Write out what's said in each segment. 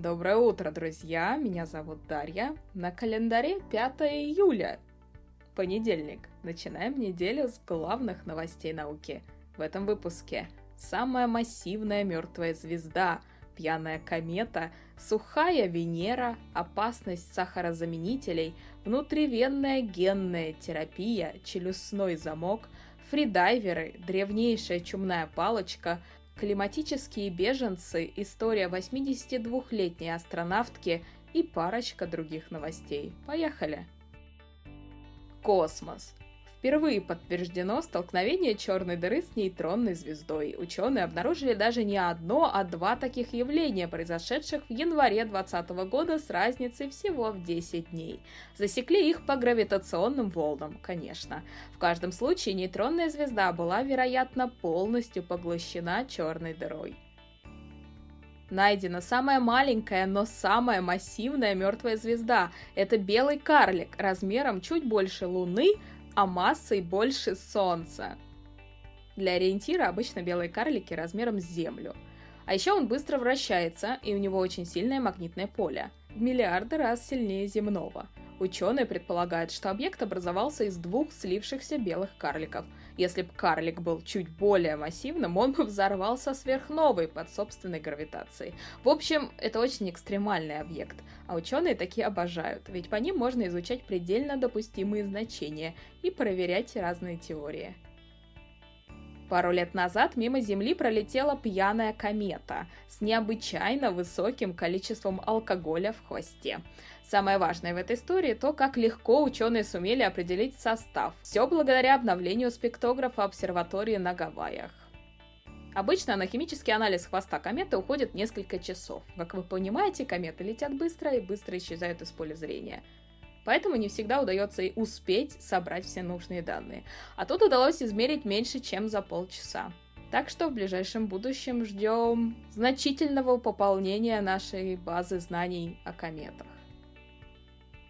Доброе утро, друзья! Меня зовут Дарья. На календаре 5 июля. Понедельник. Начинаем неделю с главных новостей науки. В этом выпуске самая массивная мертвая звезда, пьяная комета, сухая Венера, опасность сахарозаменителей, внутривенная генная терапия, челюстной замок, фридайверы, древнейшая чумная палочка – климатические беженцы, история 82-летней астронавтки и парочка других новостей. Поехали! Космос. Впервые подтверждено столкновение черной дыры с нейтронной звездой. Ученые обнаружили даже не одно, а два таких явления, произошедших в январе 2020 года с разницей всего в 10 дней. Засекли их по гравитационным волнам, конечно. В каждом случае нейтронная звезда была, вероятно, полностью поглощена черной дырой. Найдена самая маленькая, но самая массивная мертвая звезда. Это белый карлик размером чуть больше Луны, а массой больше Солнца. Для ориентира обычно белые карлики размером с Землю. А еще он быстро вращается, и у него очень сильное магнитное поле. В миллиарды раз сильнее земного. Ученые предполагают, что объект образовался из двух слившихся белых карликов. Если бы карлик был чуть более массивным, он бы взорвался сверхновой под собственной гравитацией. В общем, это очень экстремальный объект, а ученые такие обожают, ведь по ним можно изучать предельно допустимые значения и проверять разные теории. Пару лет назад мимо Земли пролетела пьяная комета с необычайно высоким количеством алкоголя в хвосте. Самое важное в этой истории то, как легко ученые сумели определить состав. Все благодаря обновлению спектрографа обсерватории на Гавайях. Обычно на химический анализ хвоста кометы уходит несколько часов. Как вы понимаете, кометы летят быстро и быстро исчезают из поля зрения поэтому не всегда удается и успеть собрать все нужные данные. А тут удалось измерить меньше, чем за полчаса. Так что в ближайшем будущем ждем значительного пополнения нашей базы знаний о кометах.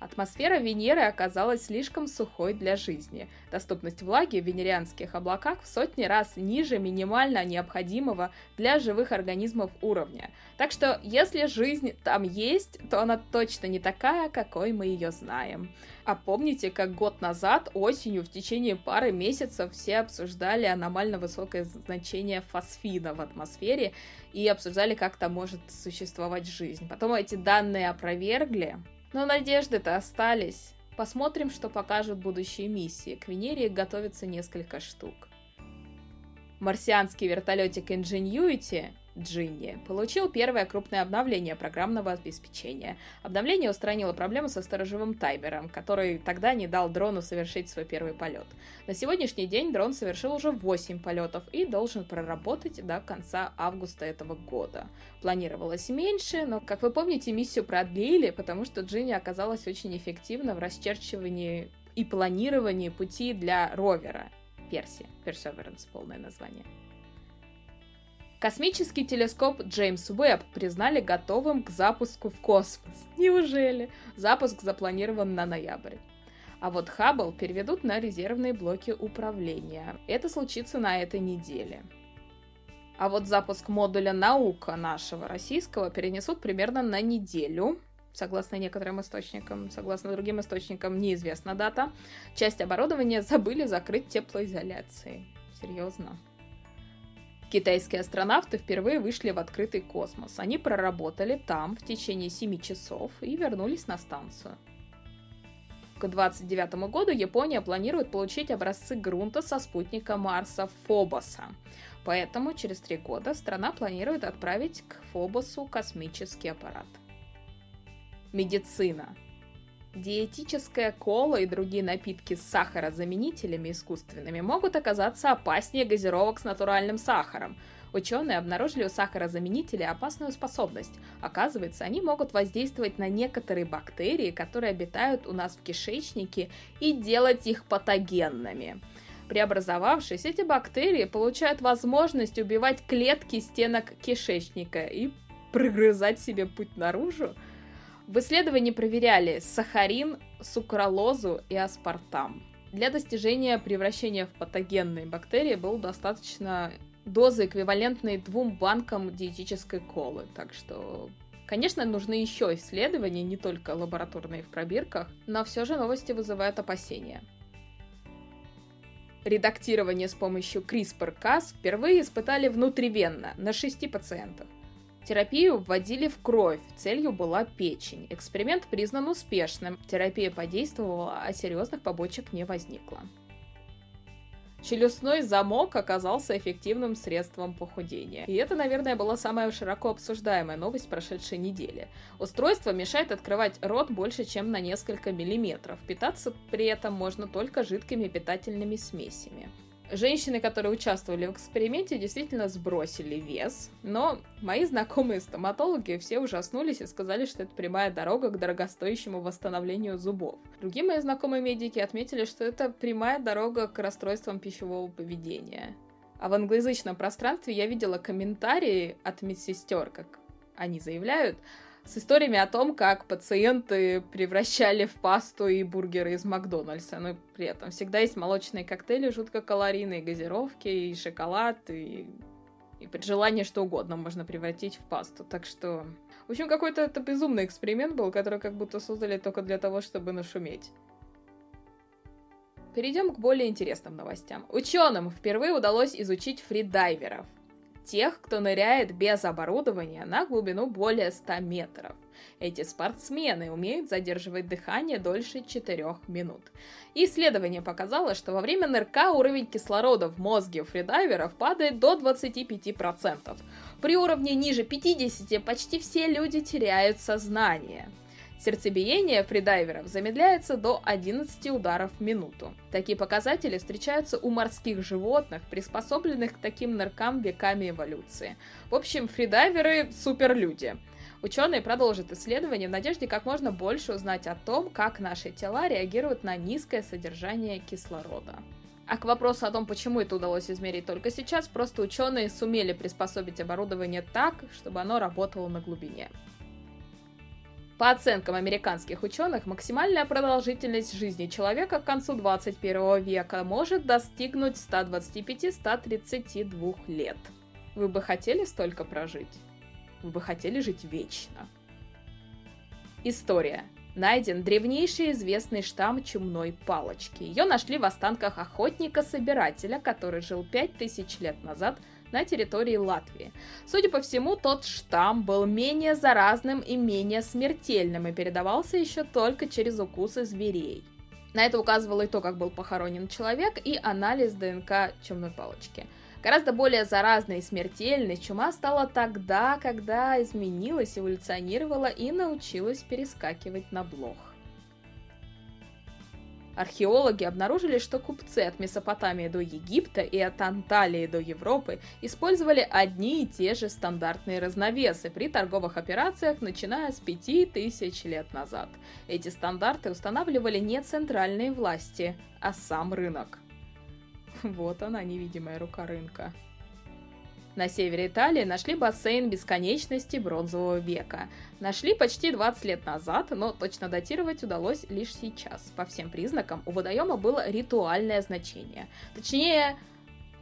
Атмосфера Венеры оказалась слишком сухой для жизни. Доступность влаги в венерианских облаках в сотни раз ниже минимально необходимого для живых организмов уровня. Так что, если жизнь там есть, то она точно не такая, какой мы ее знаем. А помните, как год назад, осенью, в течение пары месяцев все обсуждали аномально высокое значение фосфина в атмосфере и обсуждали, как там может существовать жизнь. Потом эти данные опровергли, но надежды-то остались. Посмотрим, что покажут будущие миссии. К Венере готовится несколько штук. Марсианский вертолетик Ingenuity Джинни, получил первое крупное обновление программного обеспечения. Обновление устранило проблему со сторожевым таймером, который тогда не дал дрону совершить свой первый полет. На сегодняшний день дрон совершил уже 8 полетов и должен проработать до конца августа этого года. Планировалось меньше, но, как вы помните, миссию продлили, потому что Джинни оказалась очень эффективна в расчерчивании и планировании пути для ровера. Перси, Perseverance полное название. Космический телескоп Джеймс Уэбб признали готовым к запуску в космос. Неужели? Запуск запланирован на ноябрь. А вот Хаббл переведут на резервные блоки управления. Это случится на этой неделе. А вот запуск модуля «Наука» нашего российского перенесут примерно на неделю. Согласно некоторым источникам, согласно другим источникам, неизвестна дата. Часть оборудования забыли закрыть теплоизоляцией. Серьезно. Китайские астронавты впервые вышли в открытый космос. Они проработали там в течение 7 часов и вернулись на станцию. К 29 году Япония планирует получить образцы грунта со спутника Марса Фобоса. Поэтому через три года страна планирует отправить к Фобосу космический аппарат. Медицина. Диетическая кола и другие напитки с сахарозаменителями искусственными могут оказаться опаснее газировок с натуральным сахаром. Ученые обнаружили у сахарозаменителей опасную способность. Оказывается, они могут воздействовать на некоторые бактерии, которые обитают у нас в кишечнике, и делать их патогенными. Преобразовавшись, эти бактерии получают возможность убивать клетки стенок кишечника и прогрызать себе путь наружу. В исследовании проверяли сахарин, сукралозу и аспартам. Для достижения превращения в патогенные бактерии было достаточно дозы, эквивалентной двум банкам диетической колы. Так что Конечно, нужны еще исследования, не только лабораторные в пробирках, но все же новости вызывают опасения. Редактирование с помощью CRISPR-Cas впервые испытали внутривенно на шести пациентах. Терапию вводили в кровь, целью была печень. Эксперимент признан успешным, терапия подействовала, а серьезных побочек не возникло. Челюстной замок оказался эффективным средством похудения. И это, наверное, была самая широко обсуждаемая новость прошедшей недели. Устройство мешает открывать рот больше, чем на несколько миллиметров. Питаться при этом можно только жидкими питательными смесями. Женщины, которые участвовали в эксперименте, действительно сбросили вес, но мои знакомые стоматологи все ужаснулись и сказали, что это прямая дорога к дорогостоящему восстановлению зубов. Другие мои знакомые медики отметили, что это прямая дорога к расстройствам пищевого поведения. А в англоязычном пространстве я видела комментарии от медсестер, как они заявляют, с историями о том, как пациенты превращали в пасту и бургеры из Макдональдса, но при этом всегда есть молочные коктейли жутко калорийные, газировки, и шоколад, и, и при желании что угодно можно превратить в пасту. Так что, в общем, какой-то это безумный эксперимент был, который как будто создали только для того, чтобы нашуметь. Перейдем к более интересным новостям. Ученым впервые удалось изучить фридайверов тех, кто ныряет без оборудования на глубину более 100 метров. Эти спортсмены умеют задерживать дыхание дольше 4 минут. исследование показало, что во время нырка уровень кислорода в мозге у фридайверов падает до 25%. При уровне ниже 50 почти все люди теряют сознание. Сердцебиение фридайверов замедляется до 11 ударов в минуту. Такие показатели встречаются у морских животных, приспособленных к таким ныркам веками эволюции. В общем, фридайверы — суперлюди. Ученые продолжат исследование в надежде как можно больше узнать о том, как наши тела реагируют на низкое содержание кислорода. А к вопросу о том, почему это удалось измерить только сейчас, просто ученые сумели приспособить оборудование так, чтобы оно работало на глубине. По оценкам американских ученых, максимальная продолжительность жизни человека к концу 21 века может достигнуть 125-132 лет. Вы бы хотели столько прожить? Вы бы хотели жить вечно? История. Найден древнейший известный штамм чумной палочки. Ее нашли в останках охотника-собирателя, который жил 5000 лет назад – на территории Латвии. Судя по всему, тот штамм был менее заразным и менее смертельным и передавался еще только через укусы зверей. На это указывало и то, как был похоронен человек, и анализ ДНК чумной палочки. Гораздо более заразной и смертельной чума стала тогда, когда изменилась, эволюционировала и научилась перескакивать на блох. Археологи обнаружили, что купцы от Месопотамии до Египта и от Анталии до Европы использовали одни и те же стандартные разновесы при торговых операциях, начиная с 5000 лет назад. Эти стандарты устанавливали не центральные власти, а сам рынок. Вот она, невидимая рука рынка. На севере Италии нашли бассейн бесконечности бронзового века. Нашли почти 20 лет назад, но точно датировать удалось лишь сейчас. По всем признакам у водоема было ритуальное значение. Точнее,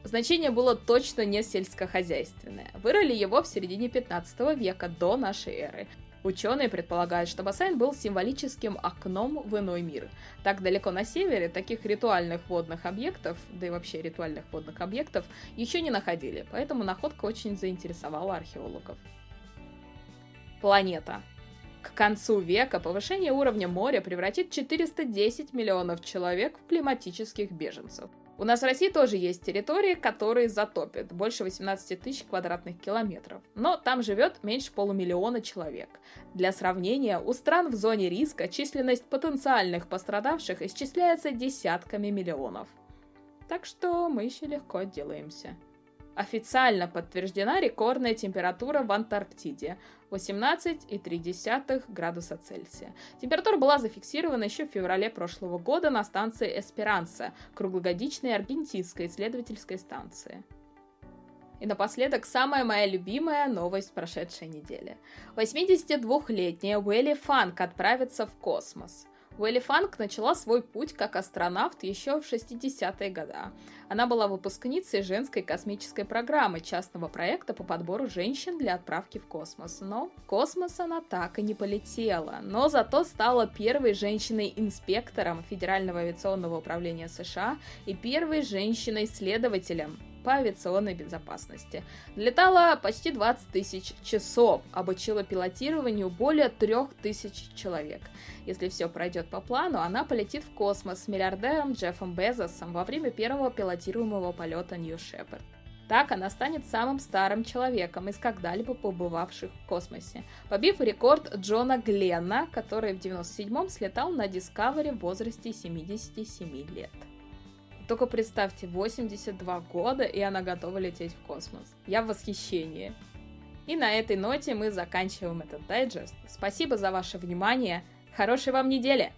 значение было точно не сельскохозяйственное. Вырыли его в середине 15 века до нашей эры. Ученые предполагают, что бассейн был символическим окном в иной мир. Так далеко на севере таких ритуальных водных объектов, да и вообще ритуальных водных объектов, еще не находили, поэтому находка очень заинтересовала археологов. Планета. К концу века повышение уровня моря превратит 410 миллионов человек в климатических беженцев – у нас в России тоже есть территории, которые затопят, больше 18 тысяч квадратных километров. Но там живет меньше полумиллиона человек. Для сравнения, у стран в зоне риска численность потенциальных пострадавших исчисляется десятками миллионов. Так что мы еще легко отделаемся. Официально подтверждена рекордная температура в Антарктиде 18,3 градуса Цельсия. Температура была зафиксирована еще в феврале прошлого года на станции Эсперанса, круглогодичной аргентинской исследовательской станции. И напоследок, самая моя любимая новость прошедшей недели. 82-летняя Уэлли Фанк отправится в космос – Уэлли Фанк начала свой путь как астронавт еще в 60-е годы. Она была выпускницей женской космической программы частного проекта по подбору женщин для отправки в космос. Но в космос она так и не полетела, но зато стала первой женщиной-инспектором Федерального авиационного управления США и первой женщиной-следователем по авиационной безопасности. Летала почти 20 тысяч часов, обучила пилотированию более 3 тысяч человек. Если все пройдет по плану, она полетит в космос с миллиардером Джеффом Безосом во время первого пилотируемого полета Нью Шепард. Так она станет самым старым человеком из когда-либо побывавших в космосе, побив рекорд Джона Гленна, который в 97-м слетал на Discovery в возрасте 77 лет. Только представьте, 82 года, и она готова лететь в космос. Я в восхищении. И на этой ноте мы заканчиваем этот дайджест. Спасибо за ваше внимание. Хорошей вам недели!